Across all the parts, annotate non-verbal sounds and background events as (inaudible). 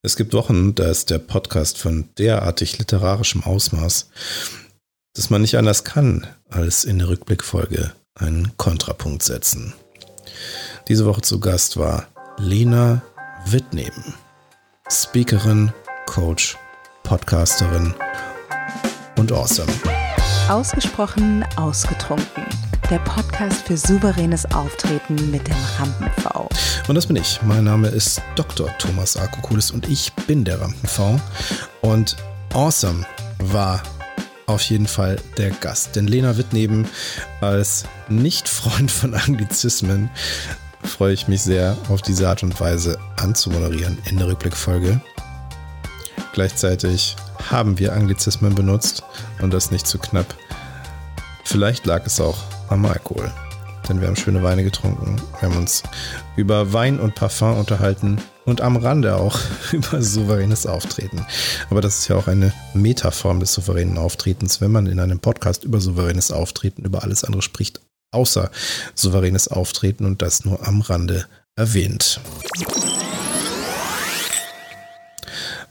Es gibt Wochen, da ist der Podcast von derartig literarischem Ausmaß, dass man nicht anders kann, als in der Rückblickfolge einen Kontrapunkt setzen. Diese Woche zu Gast war Lena Wittneben, Speakerin, Coach, Podcasterin und Awesome. Ausgesprochen ausgetrunken. Der Podcast für souveränes Auftreten mit dem Rampen-V. Und das bin ich. Mein Name ist Dr. Thomas Akokulis und ich bin der Rampen-V. Und Awesome war auf jeden Fall der Gast. Denn Lena Wittneben als Nicht-Freund von Anglizismen freue ich mich sehr, auf diese Art und Weise anzumoderieren in der Rückblickfolge. Gleichzeitig haben wir Anglizismen benutzt und das nicht zu knapp. Vielleicht lag es auch am Alkohol. Denn wir haben schöne Weine getrunken. Wir haben uns über Wein und Parfum unterhalten und am Rande auch (laughs) über souveränes Auftreten. Aber das ist ja auch eine Metaform des souveränen Auftretens, wenn man in einem Podcast über souveränes Auftreten, über alles andere spricht, außer souveränes Auftreten und das nur am Rande erwähnt.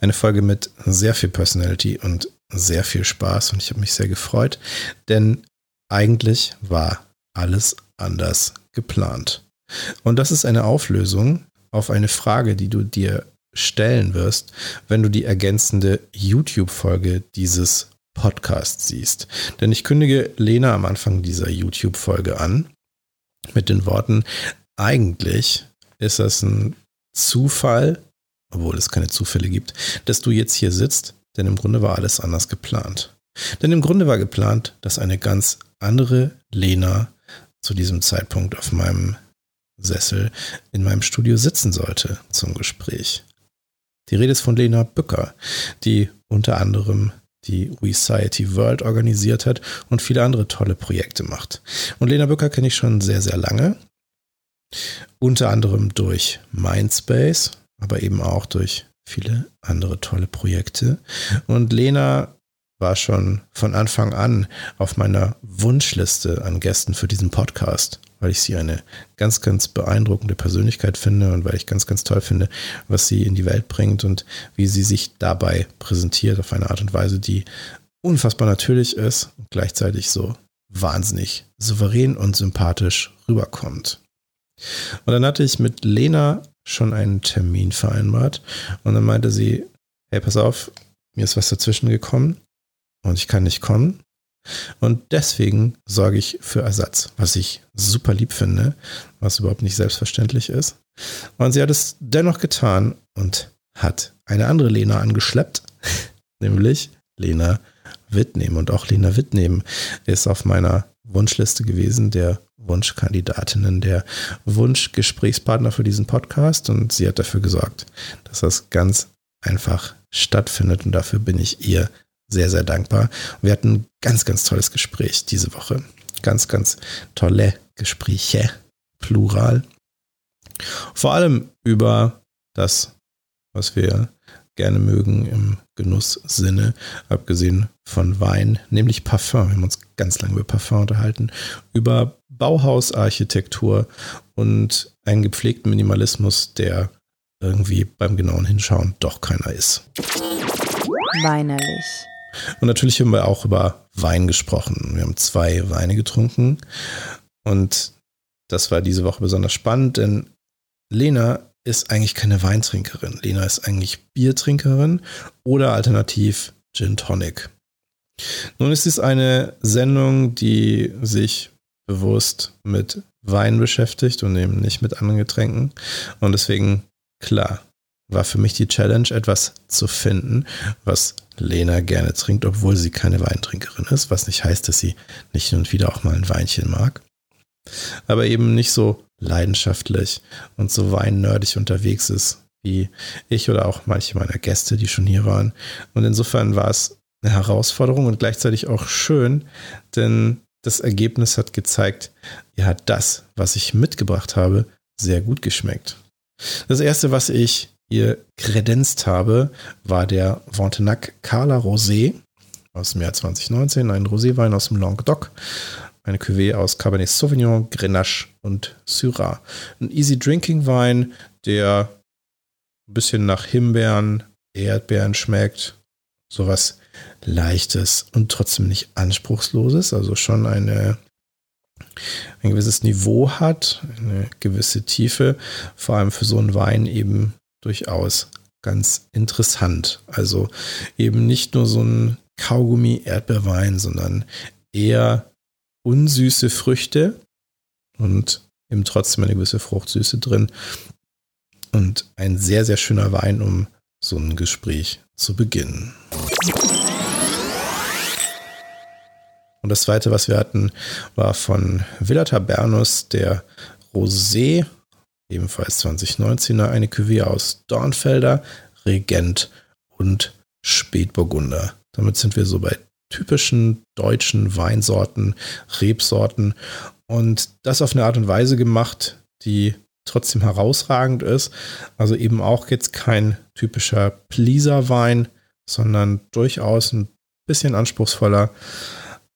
Eine Folge mit sehr viel Personality und sehr viel Spaß und ich habe mich sehr gefreut, denn eigentlich war alles anders geplant. Und das ist eine Auflösung auf eine Frage, die du dir stellen wirst, wenn du die ergänzende YouTube-Folge dieses Podcasts siehst. Denn ich kündige Lena am Anfang dieser YouTube-Folge an mit den Worten, eigentlich ist das ein Zufall, obwohl es keine Zufälle gibt, dass du jetzt hier sitzt, denn im Grunde war alles anders geplant. Denn im Grunde war geplant, dass eine ganz andere Lena zu diesem Zeitpunkt auf meinem Sessel in meinem Studio sitzen sollte zum Gespräch. Die Rede ist von Lena Bücker, die unter anderem die Society World organisiert hat und viele andere tolle Projekte macht. Und Lena Bücker kenne ich schon sehr, sehr lange. Unter anderem durch Mindspace, aber eben auch durch viele andere tolle Projekte. Und Lena war schon von Anfang an auf meiner Wunschliste an Gästen für diesen Podcast, weil ich sie eine ganz, ganz beeindruckende Persönlichkeit finde und weil ich ganz, ganz toll finde, was sie in die Welt bringt und wie sie sich dabei präsentiert auf eine Art und Weise, die unfassbar natürlich ist und gleichzeitig so wahnsinnig souverän und sympathisch rüberkommt. Und dann hatte ich mit Lena schon einen Termin vereinbart und dann meinte sie, hey, pass auf, mir ist was dazwischen gekommen und ich kann nicht kommen. Und deswegen sorge ich für Ersatz, was ich super lieb finde, was überhaupt nicht selbstverständlich ist. Und sie hat es dennoch getan und hat eine andere Lena angeschleppt, (laughs) nämlich Lena Wittnehmen. Und auch Lena Wittnehmen ist auf meiner Wunschliste gewesen, der Wunschkandidatinnen, der Wunschgesprächspartner für diesen Podcast. Und sie hat dafür gesorgt, dass das ganz einfach stattfindet. Und dafür bin ich ihr sehr, sehr dankbar. Wir hatten ein ganz, ganz tolles Gespräch diese Woche. Ganz, ganz tolle Gespräche, plural. Vor allem über das, was wir gerne mögen im Genusssinne, abgesehen von Wein, nämlich Parfum. Wir haben uns ganz lange über Parfum unterhalten, über Bauhausarchitektur und einen gepflegten Minimalismus, der irgendwie beim genauen Hinschauen doch keiner ist. Weinerlich. Und natürlich haben wir auch über Wein gesprochen. Wir haben zwei Weine getrunken. Und das war diese Woche besonders spannend, denn Lena ist eigentlich keine Weintrinkerin. Lena ist eigentlich Biertrinkerin oder alternativ Gin Tonic. Nun ist es eine Sendung, die sich bewusst mit Wein beschäftigt und eben nicht mit anderen Getränken. Und deswegen, klar, war für mich die Challenge, etwas zu finden, was Lena gerne trinkt, obwohl sie keine Weintrinkerin ist, was nicht heißt, dass sie nicht hin und wieder auch mal ein Weinchen mag. Aber eben nicht so leidenschaftlich und so weinnördig unterwegs ist wie ich oder auch manche meiner Gäste, die schon hier waren. Und insofern war es eine Herausforderung und gleichzeitig auch schön, denn das Ergebnis hat gezeigt, ja, das, was ich mitgebracht habe, sehr gut geschmeckt. Das erste, was ich ihr kredenzt habe, war der Vontenac Carla Rosé aus dem Jahr 2019, ein Roséwein aus dem Languedoc, eine Cuvée aus Cabernet Sauvignon, Grenache und Syrah. Ein easy drinking Wein, der ein bisschen nach Himbeeren, Erdbeeren schmeckt. Sowas Leichtes und trotzdem nicht Anspruchsloses. Also schon eine, ein gewisses Niveau hat, eine gewisse Tiefe. Vor allem für so einen Wein eben durchaus ganz interessant. Also eben nicht nur so ein Kaugummi-Erdbeerwein, sondern eher unsüße Früchte und eben trotzdem eine gewisse Fruchtsüße drin. Und ein sehr, sehr schöner Wein, um so ein Gespräch zu beginnen. Und das zweite, was wir hatten, war von Villa Tabernus, der Rosé, ebenfalls 2019er, eine Cuvée aus Dornfelder, Regent und Spätburgunder. Damit sind wir so bei typischen deutschen Weinsorten, Rebsorten und das auf eine Art und Weise gemacht, die trotzdem herausragend ist. Also eben auch jetzt kein typischer Pleaser-Wein, sondern durchaus ein bisschen anspruchsvoller.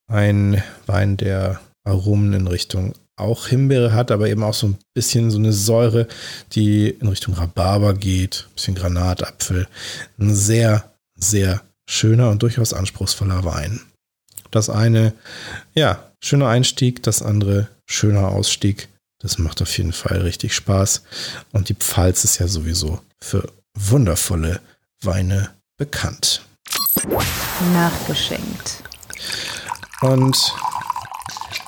Ein Wein, der Aromen in Richtung auch Himbeere hat, aber eben auch so ein bisschen so eine Säure, die in Richtung Rhabarber geht, ein bisschen Granatapfel. Ein sehr, sehr schöner und durchaus anspruchsvoller Wein. Das eine, ja, schöner Einstieg, das andere schöner Ausstieg. Das macht auf jeden Fall richtig Spaß. Und die Pfalz ist ja sowieso für wundervolle Weine bekannt. Nachgeschenkt. Und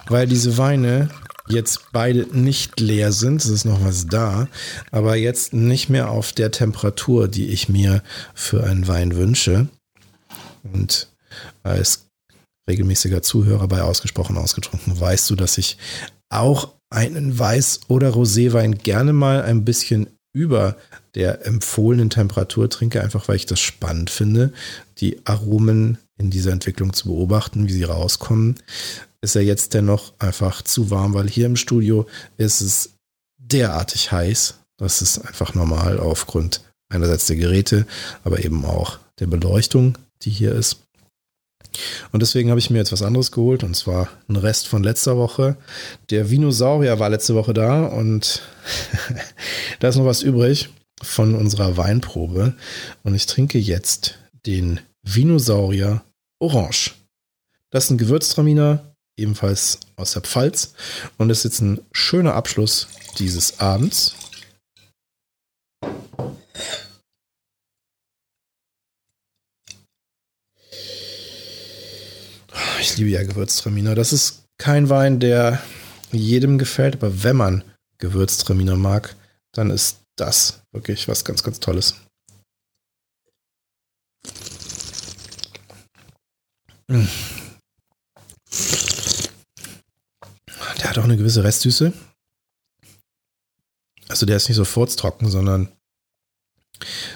weil diese Weine jetzt beide nicht leer sind, es ist noch was da, aber jetzt nicht mehr auf der Temperatur, die ich mir für einen Wein wünsche. Und als regelmäßiger Zuhörer bei Ausgesprochen Ausgetrunken weißt du, dass ich auch einen Weiß- oder Roséwein gerne mal ein bisschen über der empfohlenen Temperatur trinke, einfach weil ich das spannend finde, die Aromen in dieser Entwicklung zu beobachten, wie sie rauskommen. Ist er jetzt dennoch einfach zu warm, weil hier im Studio ist es derartig heiß. Das ist einfach normal aufgrund einerseits der Geräte, aber eben auch der Beleuchtung, die hier ist. Und deswegen habe ich mir jetzt was anderes geholt und zwar ein Rest von letzter Woche. Der Vinosaurier war letzte Woche da und (laughs) da ist noch was übrig von unserer Weinprobe. Und ich trinke jetzt den Vinosaurier Orange. Das ist ein Gewürztraminer, ebenfalls aus der Pfalz. Und das ist jetzt ein schöner Abschluss dieses Abends. Ich liebe ja Gewürztraminer. Das ist kein Wein, der jedem gefällt, aber wenn man Gewürztraminer mag, dann ist das wirklich was ganz, ganz Tolles. Der hat auch eine gewisse Restsüße. Also der ist nicht so furztrocken, sondern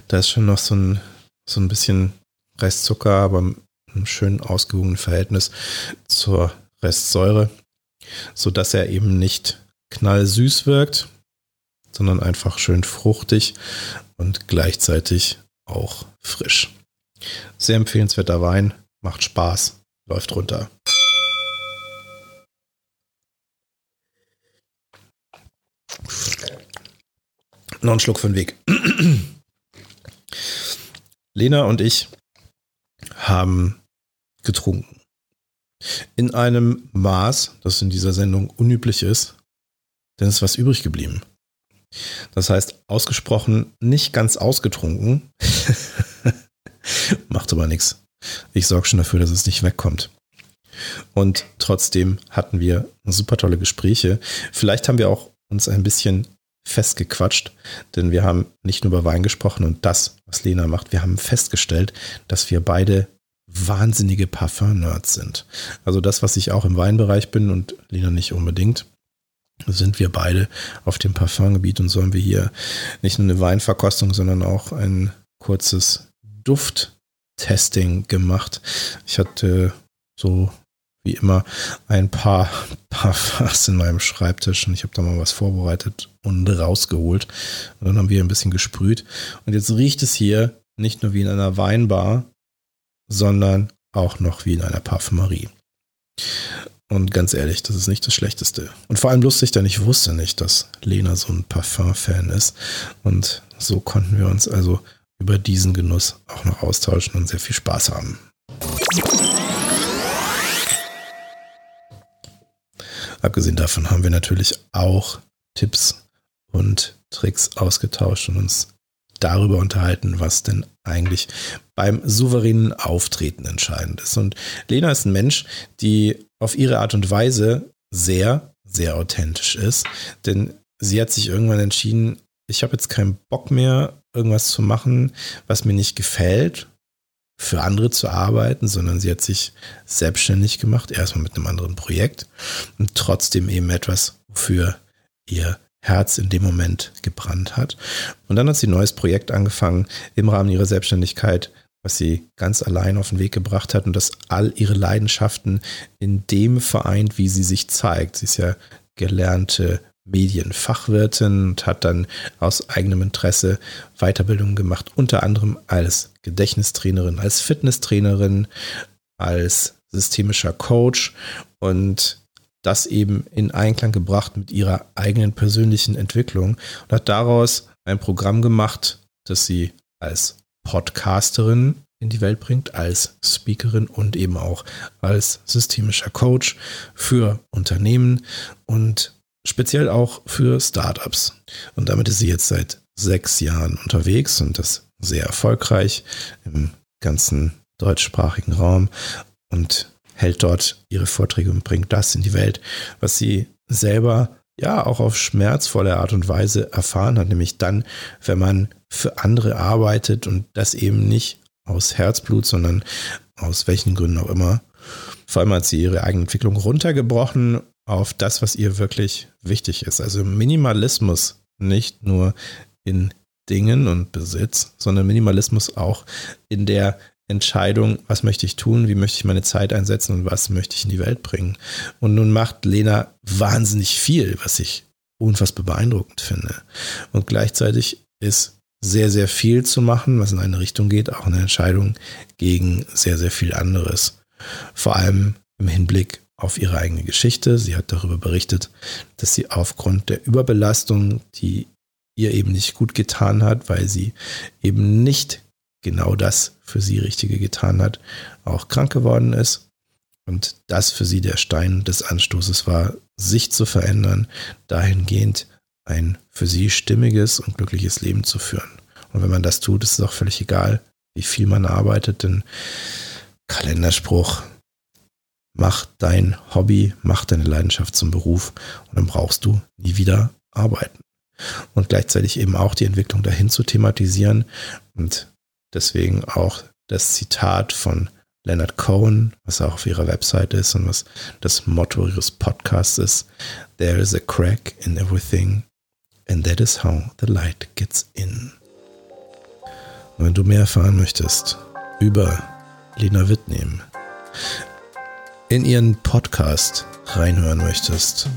da ist schon noch so ein, so ein bisschen Restzucker, aber einem schön ausgewogenen Verhältnis zur Restsäure, sodass er eben nicht knallsüß wirkt, sondern einfach schön fruchtig und gleichzeitig auch frisch. Sehr empfehlenswerter Wein, macht Spaß, läuft runter. Noch ein Schluck für den Weg. (clears throat) Lena und ich haben getrunken. In einem Maß, das in dieser Sendung unüblich ist, denn es ist was übrig geblieben. Das heißt, ausgesprochen nicht ganz ausgetrunken. (laughs) Macht aber nichts. Ich sorge schon dafür, dass es nicht wegkommt. Und trotzdem hatten wir super tolle Gespräche. Vielleicht haben wir auch uns ein bisschen festgequatscht, denn wir haben nicht nur über Wein gesprochen und das, was Lena macht, wir haben festgestellt, dass wir beide wahnsinnige Parfum-Nerds sind. Also das, was ich auch im Weinbereich bin und Lena nicht unbedingt, sind wir beide auf dem Parfumgebiet und so haben wir hier nicht nur eine Weinverkostung, sondern auch ein kurzes Dufttesting gemacht. Ich hatte so wie immer ein paar Parfums in meinem Schreibtisch und ich habe da mal was vorbereitet und rausgeholt. Und dann haben wir ein bisschen gesprüht. Und jetzt riecht es hier nicht nur wie in einer Weinbar, sondern auch noch wie in einer Parfümerie. Und ganz ehrlich, das ist nicht das Schlechteste. Und vor allem lustig, denn ich wusste nicht, dass Lena so ein Parfum-Fan ist. Und so konnten wir uns also über diesen Genuss auch noch austauschen und sehr viel Spaß haben. Abgesehen davon haben wir natürlich auch Tipps und Tricks ausgetauscht und uns darüber unterhalten, was denn eigentlich beim souveränen Auftreten entscheidend ist. Und Lena ist ein Mensch, die auf ihre Art und Weise sehr, sehr authentisch ist, denn sie hat sich irgendwann entschieden, ich habe jetzt keinen Bock mehr, irgendwas zu machen, was mir nicht gefällt, für andere zu arbeiten, sondern sie hat sich selbstständig gemacht, erstmal mit einem anderen Projekt und trotzdem eben etwas, wofür ihr Herz in dem Moment gebrannt hat. Und dann hat sie ein neues Projekt angefangen im Rahmen ihrer Selbstständigkeit, was sie ganz allein auf den Weg gebracht hat und das all ihre Leidenschaften in dem vereint, wie sie sich zeigt. Sie ist ja gelernte Medienfachwirtin und hat dann aus eigenem Interesse Weiterbildungen gemacht, unter anderem als Gedächtnistrainerin, als Fitnesstrainerin, als systemischer Coach und das eben in Einklang gebracht mit ihrer eigenen persönlichen Entwicklung und hat daraus ein Programm gemacht, das sie als Podcasterin in die Welt bringt, als Speakerin und eben auch als systemischer Coach für Unternehmen und speziell auch für Startups. Und damit ist sie jetzt seit sechs Jahren unterwegs und das sehr erfolgreich im ganzen deutschsprachigen Raum und hält dort ihre Vorträge und bringt das in die Welt, was sie selber ja auch auf schmerzvolle Art und Weise erfahren hat, nämlich dann, wenn man für andere arbeitet und das eben nicht aus Herzblut, sondern aus welchen Gründen auch immer. Vor allem hat sie ihre eigene Entwicklung runtergebrochen auf das, was ihr wirklich wichtig ist. Also Minimalismus nicht nur in Dingen und Besitz, sondern Minimalismus auch in der Entscheidung, was möchte ich tun, wie möchte ich meine Zeit einsetzen und was möchte ich in die Welt bringen. Und nun macht Lena wahnsinnig viel, was ich unfassbar beeindruckend finde. Und gleichzeitig ist sehr, sehr viel zu machen, was in eine Richtung geht, auch eine Entscheidung gegen sehr, sehr viel anderes. Vor allem im Hinblick auf ihre eigene Geschichte. Sie hat darüber berichtet, dass sie aufgrund der Überbelastung, die ihr eben nicht gut getan hat, weil sie eben nicht genau das für sie Richtige getan hat, auch krank geworden ist. Und das für sie der Stein des Anstoßes war, sich zu verändern, dahingehend ein für sie stimmiges und glückliches Leben zu führen. Und wenn man das tut, ist es auch völlig egal, wie viel man arbeitet, denn Kalenderspruch, mach dein Hobby, mach deine Leidenschaft zum Beruf und dann brauchst du nie wieder arbeiten. Und gleichzeitig eben auch die Entwicklung dahin zu thematisieren und deswegen auch das Zitat von Leonard Cohen, was auch auf ihrer Website ist und was das Motto ihres Podcasts ist. There is a crack in everything and that is how the light gets in. Und wenn du mehr erfahren möchtest über Lena Wittnehm, in ihren Podcast reinhören möchtest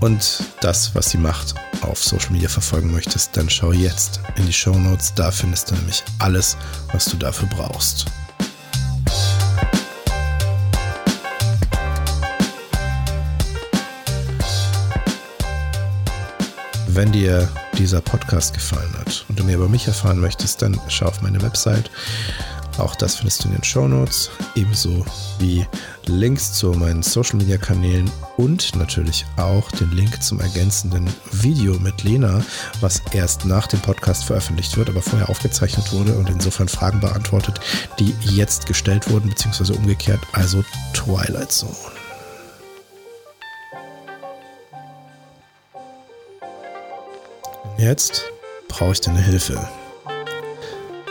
und das, was sie macht, auf Social Media verfolgen möchtest, dann schau jetzt in die Show Notes. Da findest du nämlich alles, was du dafür brauchst. Wenn dir dieser Podcast gefallen hat und du mehr über mich erfahren möchtest, dann schau auf meine Website auch das findest du in den Show Notes, ebenso wie Links zu meinen Social Media Kanälen und natürlich auch den Link zum ergänzenden Video mit Lena, was erst nach dem Podcast veröffentlicht wird, aber vorher aufgezeichnet wurde und insofern Fragen beantwortet, die jetzt gestellt wurden, beziehungsweise umgekehrt, also Twilight Zone. Jetzt brauche ich deine Hilfe.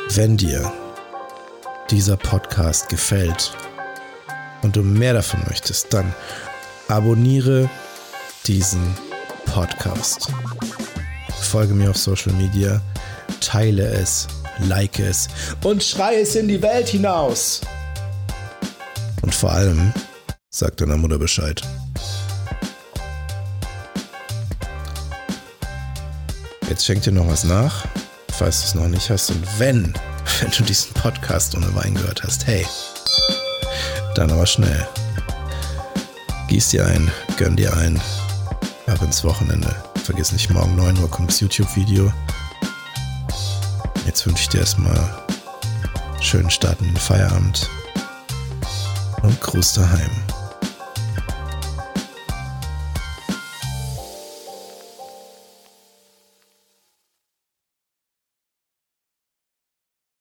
Wenn dir dieser Podcast gefällt und du mehr davon möchtest, dann abonniere diesen Podcast. Folge mir auf Social Media, teile es, like es und schrei es in die Welt hinaus. Und vor allem, sag deiner Mutter Bescheid. Jetzt schenk dir noch was nach, falls du es noch nicht hast. Und wenn wenn du diesen Podcast ohne Wein gehört hast. Hey, dann aber schnell. Gieß dir ein, gönn dir ein, ab ins Wochenende. vergiss nicht, morgen 9 Uhr kommt das YouTube-Video. Jetzt wünsche ich dir erstmal schönen Start in den Feierabend und Gruß daheim.